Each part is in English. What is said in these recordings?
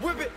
Whip it.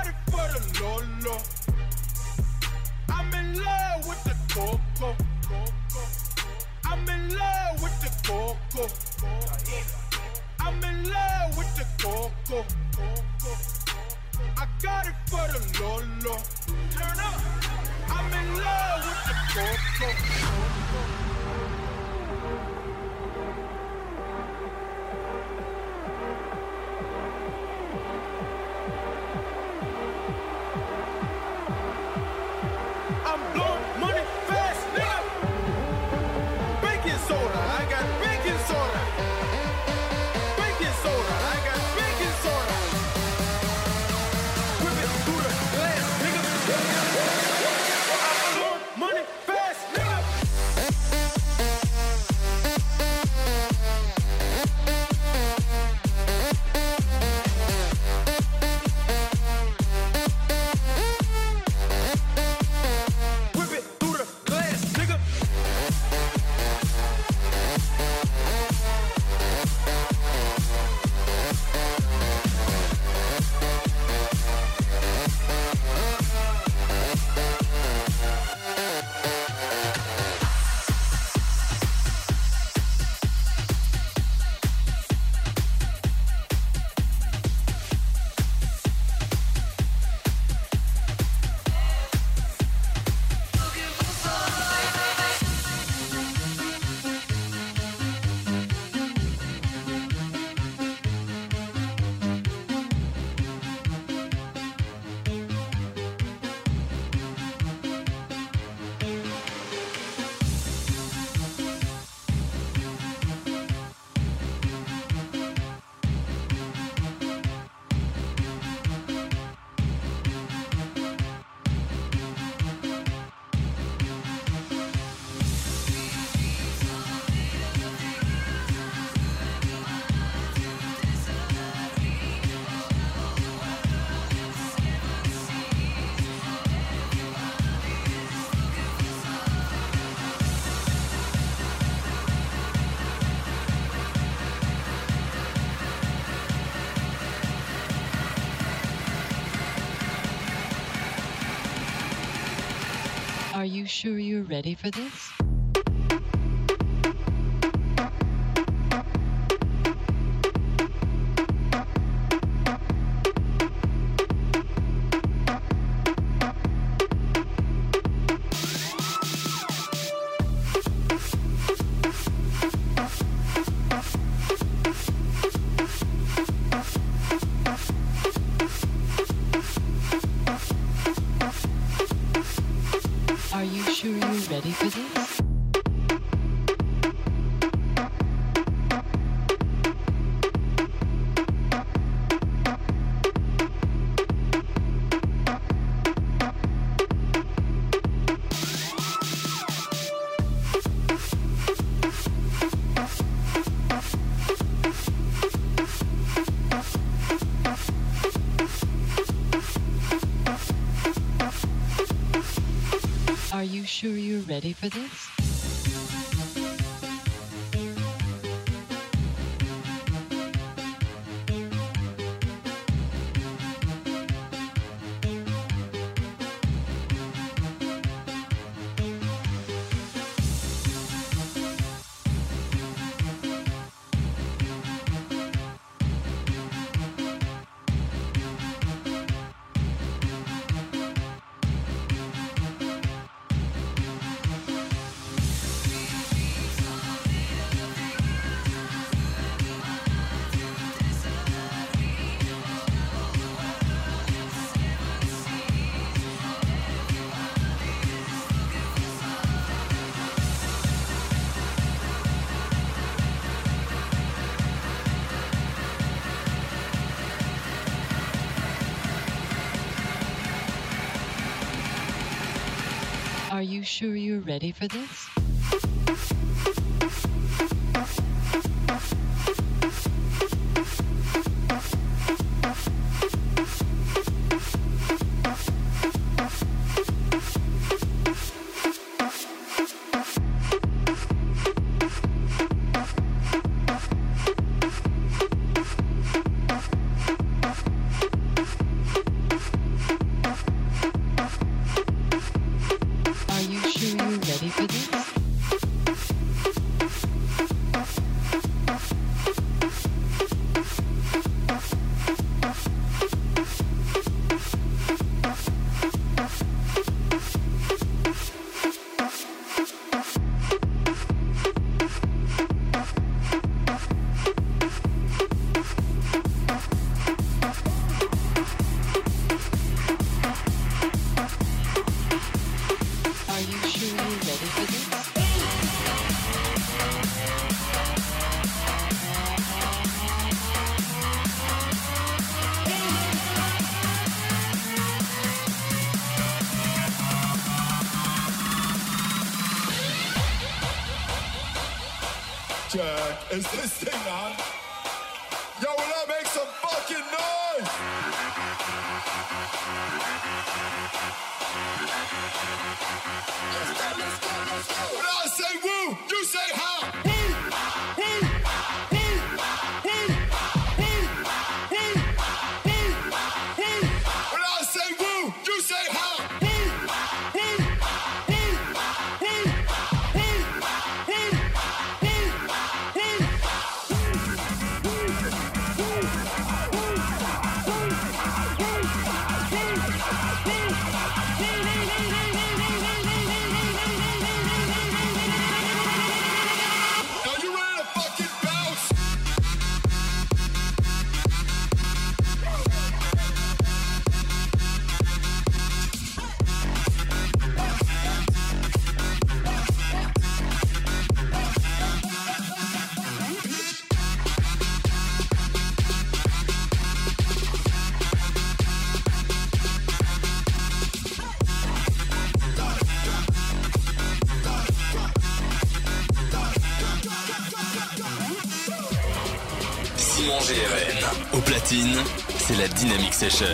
Started for the Lolo. I'm in love with the Coco. I'm in love with the Coco. I'm in love with the Coco. I got it for the Lolo. Turn up. I'm in love with the Coco. Sure you're ready for this? Ready for this? Sure you're ready for this? Let's go, let's go, let's go. When I say woo, you say how. Woo, woo. Au platine, c'est la Dynamic Session.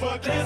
Bye.